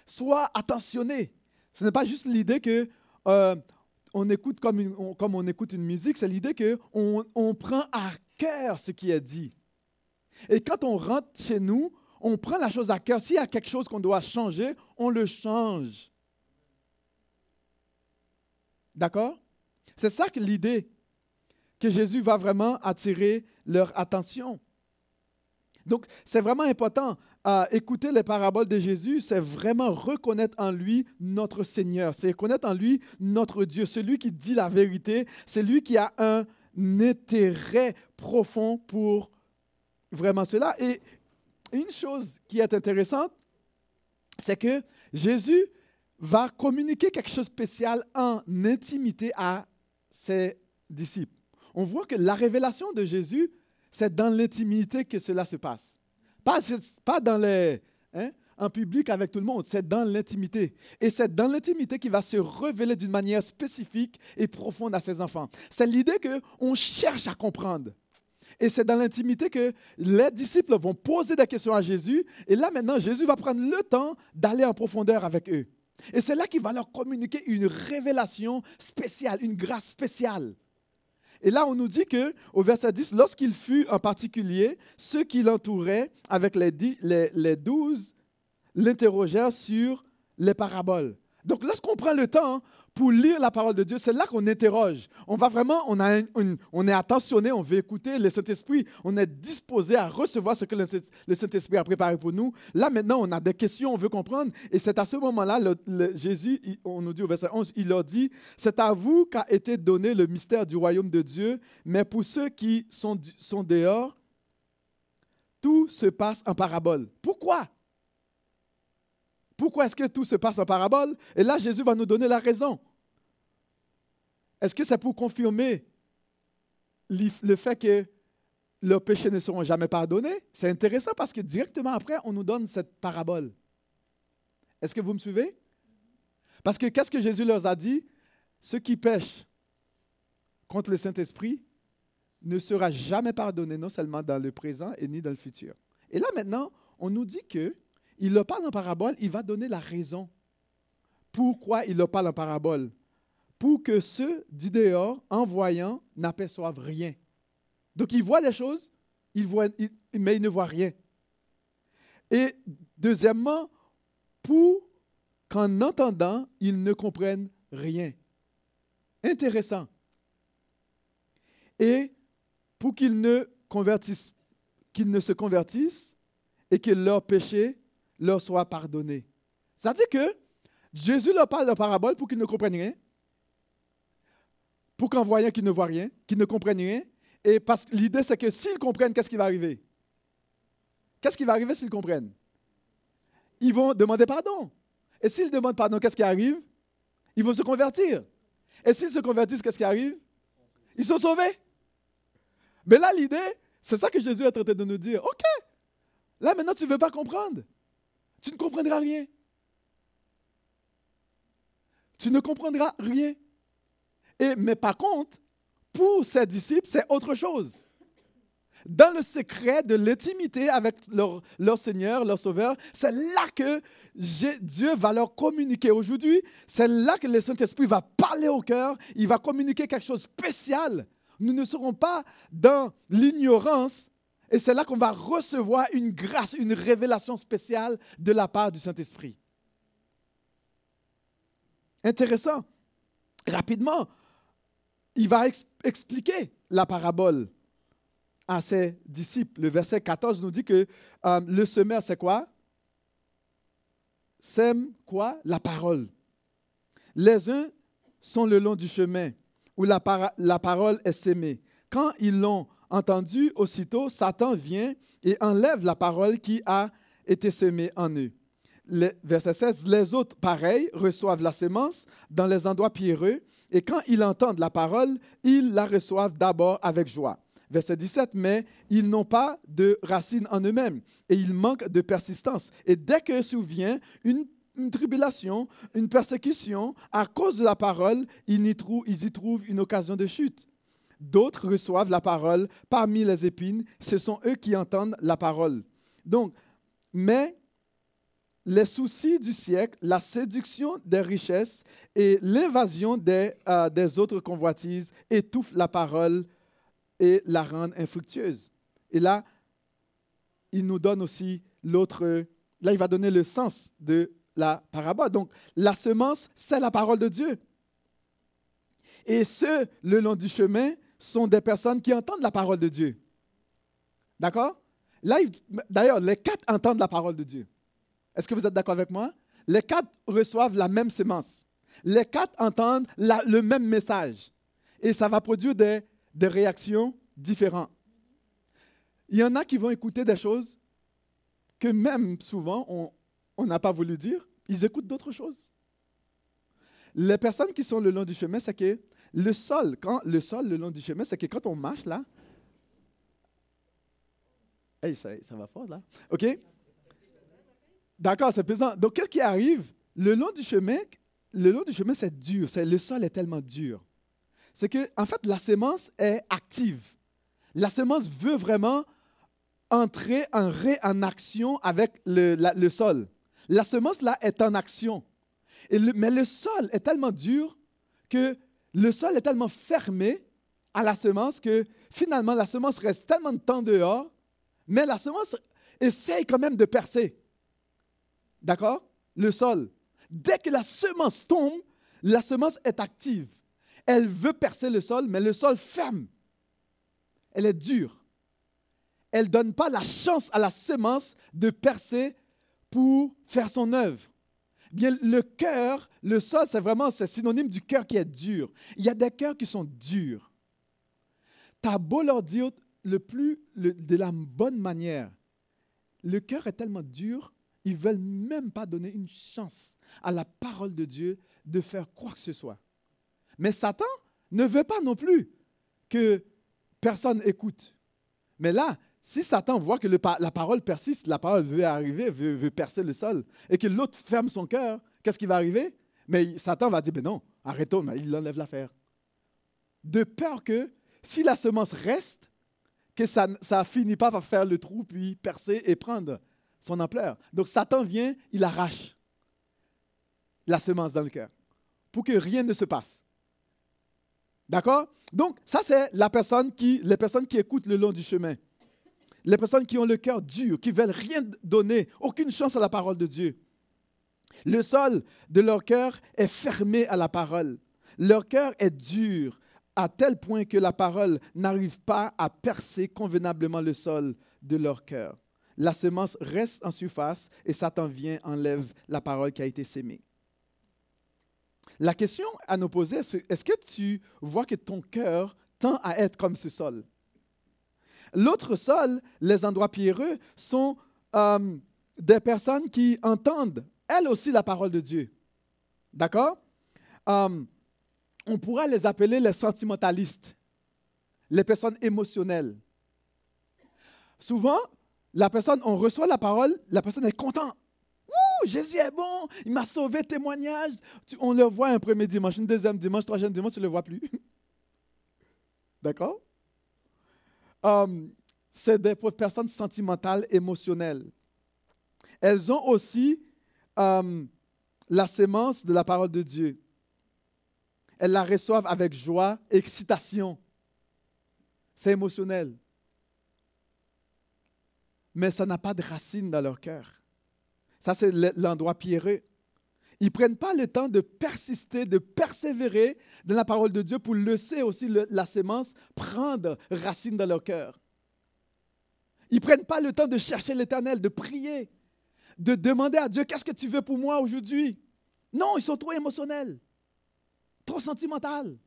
Sois attentionné. Ce n'est pas juste l'idée que euh, on écoute comme, on, écoute une musique, c'est l'idée qu'on on prend à cœur ce qui est dit. Et quand on rentre chez nous, on prend la chose à cœur. S'il y a quelque chose qu'on doit changer, on le change. D'accord? C'est ça que l'idée, que Jésus va vraiment attirer leur attention. Donc, c'est vraiment important. à écouter les paraboles de Jésus, c'est vraiment reconnaître en lui notre Seigneur, c'est reconnaître en lui notre Dieu, celui qui dit la vérité, c'est lui qui a un intérêt profond pour vraiment cela. Et une chose qui est intéressante, c'est que Jésus va communiquer quelque chose de spécial en intimité à ses disciples. On voit que la révélation de Jésus, c'est dans l'intimité que cela se passe. Pas, pas dans les, hein, en public avec tout le monde, c'est dans l'intimité. Et c'est dans l'intimité qu'il va se révéler d'une manière spécifique et profonde à ses enfants. C'est l'idée qu'on cherche à comprendre. Et c'est dans l'intimité que les disciples vont poser des questions à Jésus. Et là maintenant, Jésus va prendre le temps d'aller en profondeur avec eux. Et c'est là qu'il va leur communiquer une révélation spéciale, une grâce spéciale. Et là, on nous dit que au verset 10, lorsqu'il fut en particulier, ceux qui l'entouraient avec les, les, les douze l'interrogèrent sur les paraboles. Donc, lorsqu'on prend le temps pour lire la parole de Dieu, c'est là qu'on interroge. On va vraiment, on, est attentionné, on veut écouter le Saint-Esprit, on est disposé à recevoir ce que le, Saint-Esprit a préparé pour nous. Là, maintenant, on a des questions, on veut comprendre. Et c'est à ce moment-là, Jésus, on nous dit au verset 11, il leur dit, c'est à vous qu'a été donné le mystère du royaume de Dieu, mais pour ceux qui sont, sont dehors, tout se passe en parabole. Pourquoi? Pourquoi est-ce que tout se passe en parabole? Et là, Jésus va nous donner la raison. Est-ce que c'est pour confirmer le fait que leurs péchés ne seront jamais pardonnés? C'est intéressant parce que directement après, on nous donne cette parabole. Est-ce que vous me suivez? Parce que qu'est-ce que Jésus leur a dit? Ceux qui pêchent contre le Saint-Esprit ne sera jamais pardonné, non seulement dans le présent et ni dans le futur. Et là maintenant, on nous dit que il le parle en parabole, il va donner la raison. Pourquoi il le parle en parabole? Pour que ceux du dehors, en voyant, n'aperçoivent rien. Donc ils voient les choses, mais ils ne voient rien. Et deuxièmement, pour qu'en entendant, ils ne comprennent rien. Intéressant. Et pour qu'ils ne se convertissent et que leur péché leur soit pardonné. Ça dire que Jésus leur parle de parabole pour qu'ils ne comprennent rien, pour qu'en voyant qu'ils ne voient rien, qu'ils ne comprennent rien. Et parce que l'idée, c'est que s'ils comprennent, qu'est-ce qui va arriver? Qu'est-ce qui va arriver s'ils comprennent? Ils vont demander pardon. Et s'ils demandent pardon, qu'est-ce qui arrive? Ils vont se convertir. Et s'ils se convertissent, qu'est-ce qui arrive? Ils sont sauvés. Mais là, l'idée, c'est ça que Jésus a traité de nous dire. OK, là maintenant, tu ne veux pas comprendre tu ne comprendras rien. Tu ne comprendras rien. Et, mais par contre, pour ces disciples, c'est autre chose. Dans le secret de l'intimité avec leur, leur, Seigneur, leur Sauveur, c'est là que Dieu va leur communiquer. Aujourd'hui, c'est là que le Saint-Esprit va parler au cœur, il va communiquer quelque chose de spécial. Nous ne serons pas dans l'ignorance, et c'est là qu'on va recevoir une grâce, une révélation spéciale de la part du Saint-Esprit. Intéressant. Rapidement, il va expliquer la parabole à ses disciples. Le verset 14 nous dit que euh, le semeur, c'est quoi? Sème quoi? La parole. Les uns sont le long du chemin où la, la parole est sémée. Quand ils l'ont entendu, aussitôt, Satan vient et enlève la parole qui a été semée en eux. verset 16, les autres, pareils, reçoivent la sémence dans les endroits pierreux, et quand ils entendent la parole, ils la reçoivent d'abord avec joie. Verset 17, mais ils n'ont pas de racines en eux-mêmes et ils manquent de persistance. Et dès que survient une, une tribulation, une persécution, à cause de la parole, ils y, trouvent, ils y trouvent une occasion de chute. D'autres reçoivent la parole parmi les épines. Ce sont eux qui entendent la parole. Donc, mais les soucis du siècle, la séduction des richesses et l'évasion des, euh, des autres convoitises étouffent la parole et la rendre infructueuse. Et là, il nous donne aussi l'autre, là, il va donner le sens de la parabole. Donc, la semence, c'est la parole de Dieu. Et ceux, le long du chemin, sont des personnes qui entendent la parole de Dieu. D'accord? Là, d'ailleurs, les quatre entendent la parole de Dieu. Est-ce que vous êtes d'accord avec moi? Les quatre reçoivent la même semence. Les quatre entendent le même message. Et ça va produire des des réactions différentes. Il y en a qui vont écouter des choses que même souvent on n'a pas voulu dire. Ils écoutent d'autres choses. Les personnes qui sont le long du chemin, c'est que le sol, quand le sol le long du chemin, c'est que quand on marche là, hey, ça, ça va fort là, ok? D'accord, c'est pesant. Donc qu'est-ce qui arrive? Le long du chemin, le long du chemin, c'est dur. Le sol est tellement dur c'est que, en fait, la sémence est active. La sémence veut vraiment entrer en, ré, en action avec le, sol. La semence, là, est en action. mais le sol est tellement dur que le sol est tellement fermé à la semence que finalement, la semence reste tellement de temps dehors, mais la semence essaye quand même de percer. D'accord? Le sol. Dès que la semence tombe, la semence est active. Elle veut percer le sol, mais le sol ferme. Elle est dure. Elle ne donne pas la chance à la semence de percer pour faire son œuvre. Bien, le cœur, le sol, c'est vraiment c'est synonyme du cœur qui est dur. Il y a des cœurs qui sont durs. Tu as beau leur dire le plus, de la bonne manière, le cœur est tellement dur, ils veulent même pas donner une chance à la parole de Dieu de faire quoi que ce soit. Mais Satan ne veut pas non plus que personne écoute. Mais là, si Satan voit que la parole persiste, la parole veut arriver, veut, percer le sol, et que l'autre ferme son cœur, qu'est-ce qui va arriver? Mais Satan va dire, ben non, arrêtons, il enlève l'affaire. De peur que si la semence reste, que ça ne finit pas par faire le trou, puis percer et prendre son ampleur. Donc Satan vient, il arrache la semence dans le cœur pour que rien ne se passe. D'accord? Donc, ça, c'est la personne qui, les personnes qui écoutent le long du chemin. Les personnes qui ont le cœur dur, qui veulent rien donner, aucune chance à la parole de Dieu. Le sol de leur cœur est fermé à la parole. Leur cœur est dur à tel point que la parole n'arrive pas à percer convenablement le sol de leur cœur. La semence reste en surface et Satan vient, enlève la parole qui a été sémée. La question à nous poser, c'est est-ce que tu vois que ton cœur tend à être comme ce sol? L'autre sol, les endroits pierreux, sont euh, des personnes qui entendent, elles aussi, la parole de Dieu. D'accord? Euh, on pourrait les appeler les sentimentalistes, les personnes émotionnelles. Souvent, la personne, on reçoit la parole, la personne est contente. Jésus est bon, il m'a sauvé, témoignage. on le voit un premier dimanche, un deuxième dimanche, troisième dimanche, tu ne le vois plus. D'accord? Um, C'est des personnes sentimentales, émotionnelles. Elles ont aussi um, la sémence de la parole de Dieu. Elles la reçoivent avec joie, excitation. C'est émotionnel. Mais ça n'a pas de racine dans leur cœur. Ça, c'est l'endroit pierreux. Ils ne prennent pas le temps de persister, de persévérer dans la parole de Dieu pour laisser aussi la sémence prendre racine dans leur cœur. Ils ne prennent pas le temps de chercher l'Éternel, de prier, de demander à Dieu, qu'est-ce que tu veux pour moi aujourd'hui? Non, ils sont trop émotionnels. trop sentimental.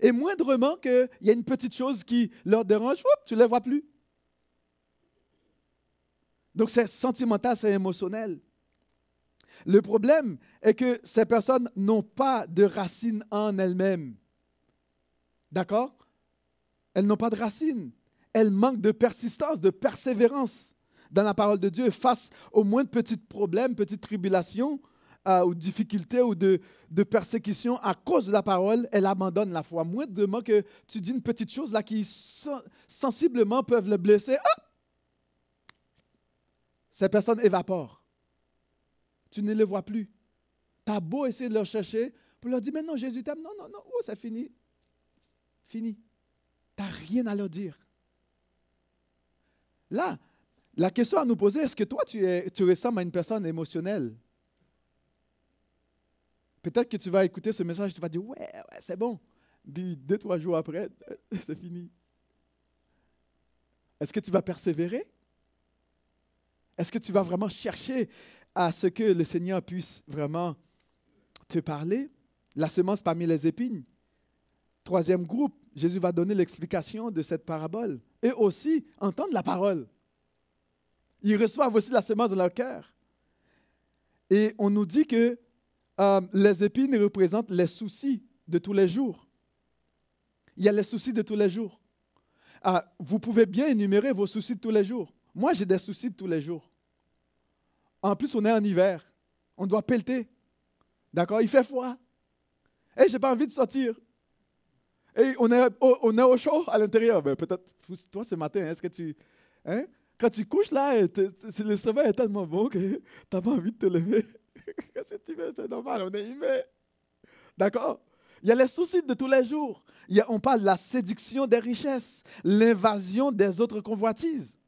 Et moindrement qu'il y a une petite chose qui leur dérange, tu ne les vois plus. Donc c'est sentimental, c'est émotionnel. Le problème est que ces personnes n'ont pas de racines en elles-mêmes. D'accord? Elles n'ont pas de racines. Elles manquent de persistance, de persévérance dans la parole de Dieu face au moins de petits problèmes, petites tribulations euh, ou difficultés ou de, de persécutions à cause de la parole, elles abandonnent la foi. Moins de que tu dis une petite chose là qui sensiblement peuvent le blesser. Ces personnes évaporent. Tu ne les vois plus. Tu as beau essayer de leur chercher pour leur dire, mais non, Jésus t'aime. Non, non, non, oh, c'est fini. Fini. Tu n'as rien à leur dire. Là, la question à nous poser, est-ce que toi, tu, es, tu ressembles à une personne émotionnelle? Peut-être que tu vas écouter ce message tu vas dire, ouais, ouais, c'est bon. Puis deux, trois jours après, c'est fini. Est-ce que tu vas persévérer? Est-ce que tu vas vraiment chercher à ce que le Seigneur puisse vraiment te parler? La semence parmi les épines. Troisième groupe, Jésus va donner l'explication de cette parabole et aussi entendre la parole. Ils reçoivent aussi la semence dans leur cœur. Et on nous dit que euh, les épines représentent les soucis de tous les jours. Il y a les soucis de tous les jours. Ah, vous pouvez bien énumérer vos soucis de tous les jours. Moi, j'ai des soucis de tous les jours. En plus, on est en hiver. On doit pelleter. D'accord? Il fait froid. Et je n'ai pas envie de sortir. Et on est au, on est au chaud à l'intérieur. Ben, peut-être, toi, ce matin, est-ce que tu. Hein? Quand tu couches là, le sommeil est tellement bon que tu n'as pas envie de te lever. Qu'est-ce que tu veux? C'est normal, on est humain. D'accord? Il y a les soucis de tous les jours. Il y a, on parle de la séduction des richesses, l'invasion des autres convoitises.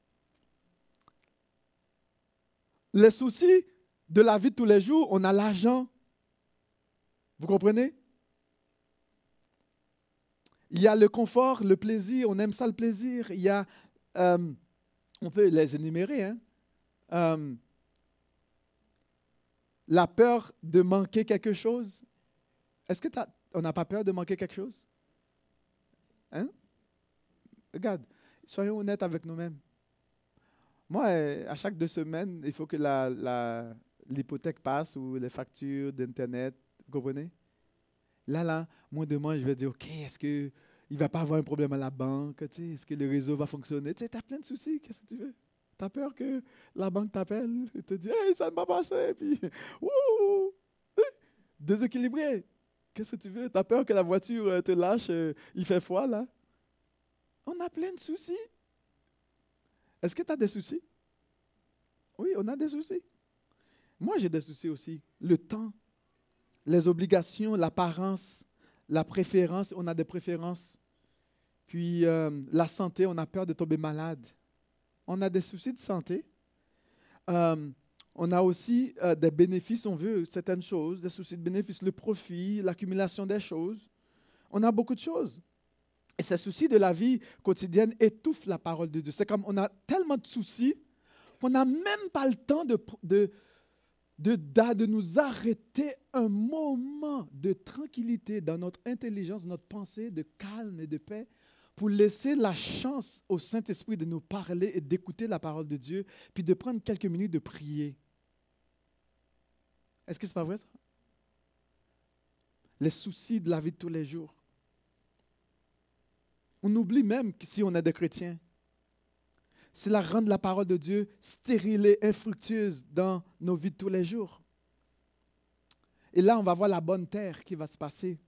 Les soucis de la vie de tous les jours, on a l'argent. Vous comprenez? Il y a le confort, le plaisir, on aime ça le plaisir. Il y a, euh, on peut les énumérer, hein? Euh, la peur de manquer quelque chose. Est-ce que on n'a pas peur de manquer quelque chose? Hein? Regarde, soyons honnêtes avec nous-mêmes. Moi, euh, à chaque deux semaines, il faut que l'hypothèque passe ou les factures d'Internet, vous comprenez? Là, là, moi, demain, je vais dire, OK, est-ce qu'il ne va pas avoir un problème à la banque? Est-ce que le réseau va fonctionner? Tu sais, as plein de soucis. Qu'est-ce que tu veux? Tu as peur que la banque t'appelle et te dit, hey, ça ne m'a pas passé. Puis, wouh! Déséquilibré. Qu'est-ce que tu veux? Tu as peur que la voiture euh, te lâche, euh, il fait froid, là? On a plein de soucis. Est-ce que tu as des soucis? Oui, on a des soucis. Moi, j'ai des soucis aussi. Le temps, les obligations, l'apparence, la préférence, on a des préférences. Puis euh, la santé, on a peur de tomber malade. On a des soucis de santé. Euh, on a aussi euh, des bénéfices, on veut certaines choses, des soucis de bénéfices, le profit, l'accumulation des choses. On a beaucoup de choses. Et ces soucis de la vie quotidienne étouffent la parole de Dieu. C'est comme on a tellement de soucis qu'on n'a même pas le temps de, de, de, de nous arrêter un moment de tranquillité dans notre intelligence, notre pensée, de calme et de paix, pour laisser la chance au Saint-Esprit de nous parler et d'écouter la parole de Dieu, puis de prendre quelques minutes de prier. Est-ce que ce n'est pas vrai ça? Les soucis de la vie de tous les jours. On oublie même que si on est des chrétiens, la rendre la parole de Dieu stérile et infructueuse dans nos vies de tous les jours. Et là, on va voir la bonne terre qui va se passer.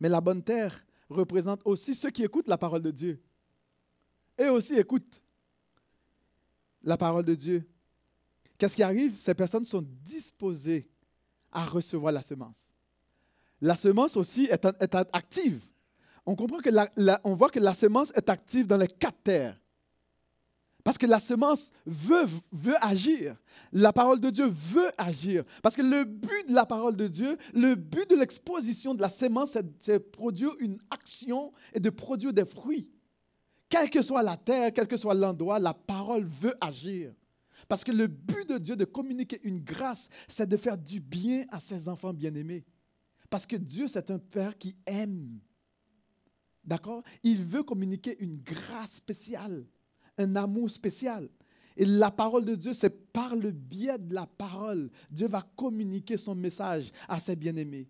Mais la bonne terre représente aussi ceux qui écoutent la parole de Dieu. Et aussi écoutent la parole de Dieu. Qu'est-ce qui arrive? Ces personnes sont disposées à recevoir la semence. La semence aussi est, active. On comprend que on que la semence est active dans les quatre terres. Parce que la semence veut, veut agir. La parole de Dieu veut agir. Parce que le but de la parole de Dieu, le but de l'exposition de la semence, c'est de produire une action et de produire des fruits. Quelle que soit la terre, quel que soit l'endroit, la parole veut agir. Parce que le but de Dieu de communiquer une grâce, c'est de faire du bien à ses enfants bien-aimés. Parce que Dieu, c'est un Père qui aime. D'accord? Il veut communiquer une grâce spéciale, un amour spécial. Et la parole de Dieu, c'est par le biais de la parole, Dieu va communiquer son message à ses bien-aimés.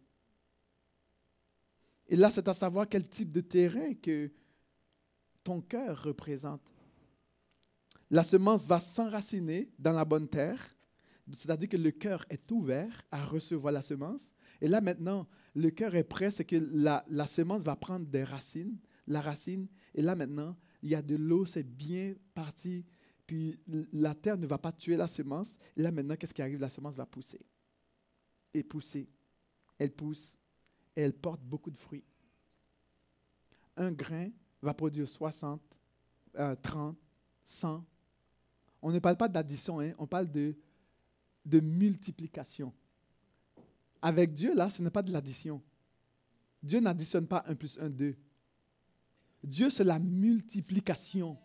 Et là, c'est à savoir quel type de terrain que ton cœur représente. La semence va s'enraciner dans la bonne terre, c'est-à-dire que le cœur est ouvert à recevoir la semence. Et là, maintenant, le cœur est prêt, c'est que la, semence va prendre des racines, la racine, et là, maintenant, il y a de l'eau, c'est bien parti puis la terre ne va pas tuer la semence. Et là maintenant, qu'est-ce qui arrive? La semence va pousser. Et pousser. Elle pousse. Et elle porte beaucoup de fruits. Un grain va produire 60, 30, 100. On ne parle pas d'addition, hein, on parle de, de multiplication. Avec Dieu, là, ce n'est pas de l'addition. Dieu n'additionne pas 1 plus 1, 2. Dieu, c'est la multiplication.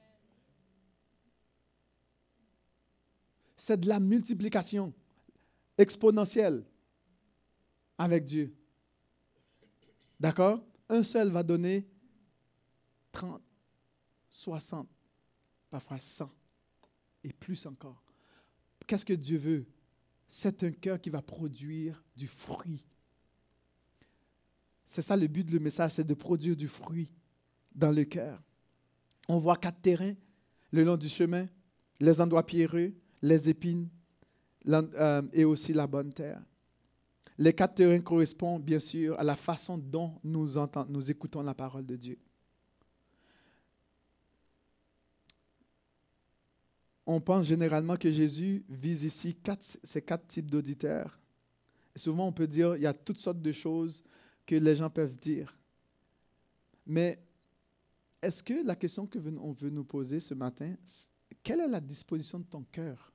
c'est de la multiplication exponentielle avec Dieu. D'accord? Un seul va donner 30, 60, parfois 100 et plus encore. Qu'est-ce que Dieu veut? C'est un cœur qui va produire du fruit. C'est ça le but du message, c'est de produire du fruit dans le cœur. On voit quatre terrains le long du chemin, les endroits pierreux, les épines euh, et aussi la bonne terre. Les quatre terrains correspondent bien sûr à la façon dont nous, entendons, nous écoutons la parole de Dieu. On pense généralement que Jésus vise ici ces quatre types d'auditeurs. Et souvent, on peut dire il y a toutes sortes de choses que les gens peuvent dire. Mais est-ce que la question que on veut nous poser ce matin, quelle est la disposition de ton cœur?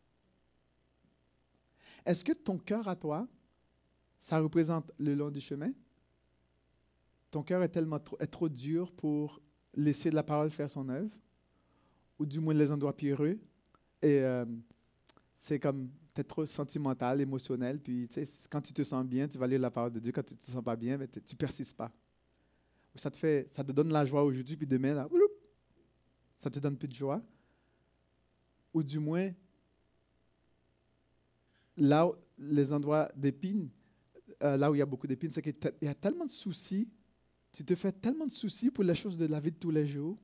Est-ce que ton cœur à toi, ça représente le long du chemin? Ton cœur est tellement trop, est trop dur pour laisser la parole faire son œuvre, ou du moins les endroits pierreux, et euh, c'est comme, tu es trop sentimental, émotionnel, puis tu sais, quand tu te sens bien, tu vas lire la parole de Dieu, quand tu te sens pas bien, ben, tu persistes pas. Ça te, fait, ça te donne la joie aujourd'hui, puis demain, là, ça te donne plus de joie ou du moins là où les endroits d'épines, euh, là où il y a beaucoup d'épines, c'est qu'il y a tellement de soucis, tu te fais tellement de soucis pour les choses de la vie de tous les jours,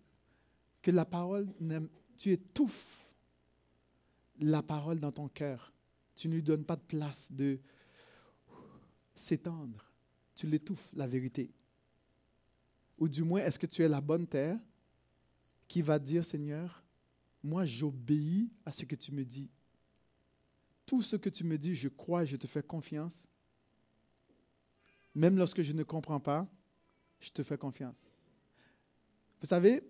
que la parole, tu étouffes la parole dans ton cœur. Tu ne lui donnes pas de place de s'étendre. Tu l'étouffes, la vérité. Ou du moins, est-ce que tu es la bonne terre qui va dire, Seigneur, moi j'obéis à ce que tu me dis. Tout ce que tu me dis, je crois et je te fais confiance. Même lorsque je ne comprends pas, je te fais confiance. Vous savez,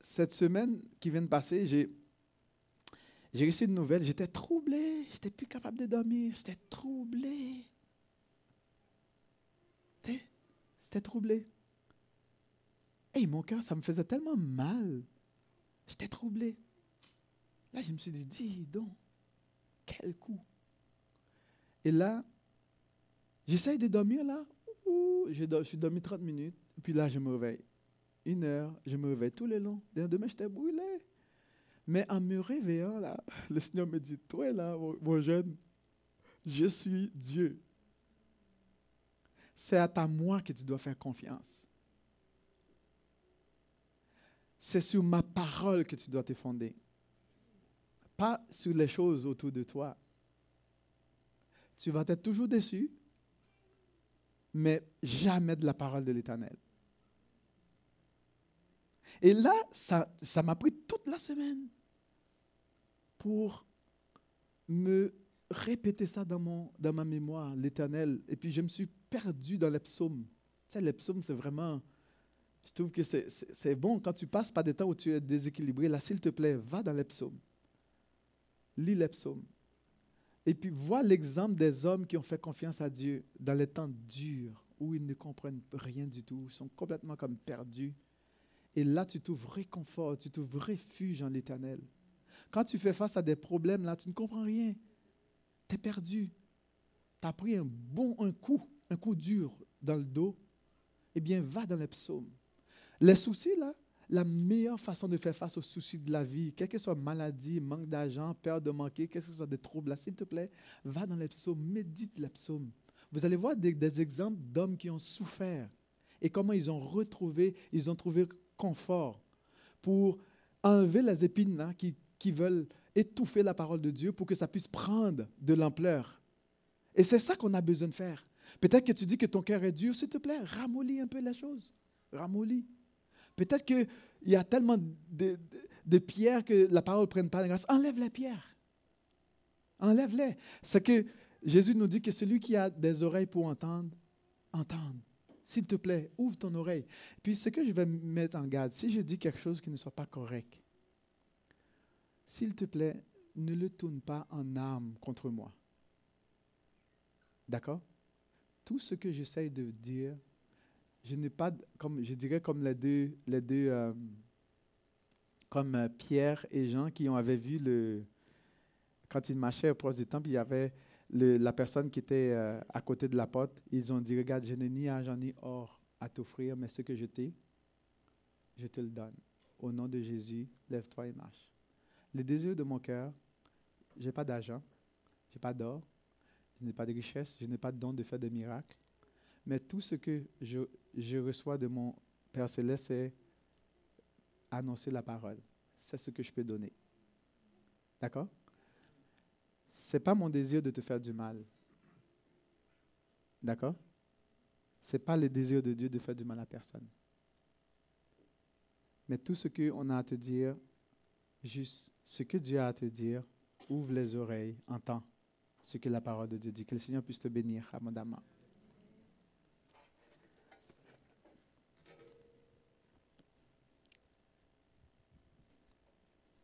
cette semaine qui vient de passer, j'ai, j'ai reçu une nouvelle. J'étais troublé. J'étais plus capable de dormir. J'étais troublé. C'était troublé. Et mon cœur, ça me faisait tellement mal. J'étais troublé. Là, je me suis dit, dis donc, quel coup. Et là, j'essaye de dormir là. je suis dormi 30 minutes. Puis là, je me réveille. Une heure, je me réveille tout le long. Demain, j'étais brûlé. Mais en me réveillant, là, le Seigneur me dit, toi là, mon jeune, je suis Dieu. C'est à ta moi que tu dois faire confiance. C'est sur ma parole que tu dois te fonder. Pas sur les choses autour de toi. Tu vas être toujours déçu, mais jamais de la parole de l'Éternel. Et là, ça, ça m'a pris toute la semaine pour me répéter ça dans, mon, dans ma mémoire, l'Éternel. Et puis je me suis perdu dans les psaumes. Tu sais, les psaumes, c'est vraiment je trouve que c'est bon quand tu passes par des temps où tu es déséquilibré. Là, s'il te plaît, va dans les psaumes. Lis les psaumes. Et puis vois l'exemple des hommes qui ont fait confiance à Dieu dans les temps durs où ils ne comprennent rien du tout, ils sont complètement comme perdus. Et là, tu trouves réconfort, tu trouves refuge en l'éternel. Quand tu fais face à des problèmes, là, tu ne comprends rien. Tu es perdu. Tu as pris un bon un coup un coup dur dans le dos, eh bien, va dans les psaumes. Les soucis, là, la meilleure façon de faire face aux soucis de la vie, quelle que soit maladie, manque d'argent, peur de manquer, quel que soit des troubles, là, s'il te plaît, va dans les psaumes, médite les psaumes. Vous allez voir des, des exemples d'hommes qui ont souffert et comment ils ont retrouvé, ils ont trouvé confort pour enlever les épines là, qui, qui veulent étouffer la parole de Dieu pour que ça puisse prendre de l'ampleur. Et c'est ça qu'on a besoin de faire. Peut-être que tu dis que ton cœur est dur, s'il te plaît, ramollis un peu la chose. Ramollis. Peut-être qu'il y a tellement de, pierres que la parole ne prenne pas de grâce. Enlève les pierres. Enlève-les. C'est que Jésus nous dit que celui qui a des oreilles pour entendre, entende. S'il te plaît, ouvre ton oreille. Puis ce que je vais mettre en garde, si je dis quelque chose qui ne soit pas correct, s'il te plaît, ne le tourne pas en arme contre moi. D'accord? Tout ce que j'essaye de dire, je n'ai pas, comme je dirais comme les deux, les euh, comme euh, Pierre et Jean qui ont avaient vu le, quand ils marchaient proche du temple, il y avait la personne qui était euh, à côté de la porte. Ils ont dit, regarde, je n'ai ni argent ni or à t'offrir, mais ce que je t'ai, je te le donne. Au nom de Jésus, lève-toi et marche. Le désir de mon cœur, je n'ai pas d'argent, je n'ai pas d'or, je n'ai pas de richesse, je n'ai pas de don de faire des miracles. Mais tout ce que je, je reçois de mon Père Céleste, c'est annoncer la parole. C'est ce que je peux donner. D'accord? Ce n'est pas mon désir de te faire du mal. D'accord? Ce n'est pas le désir de Dieu de faire du mal à personne. Mais tout ce qu'on a à te dire, juste ce que Dieu a à te dire, ouvre les oreilles, entends ce que la parole de Dieu dit. Que le Seigneur puisse te bénir abondamment.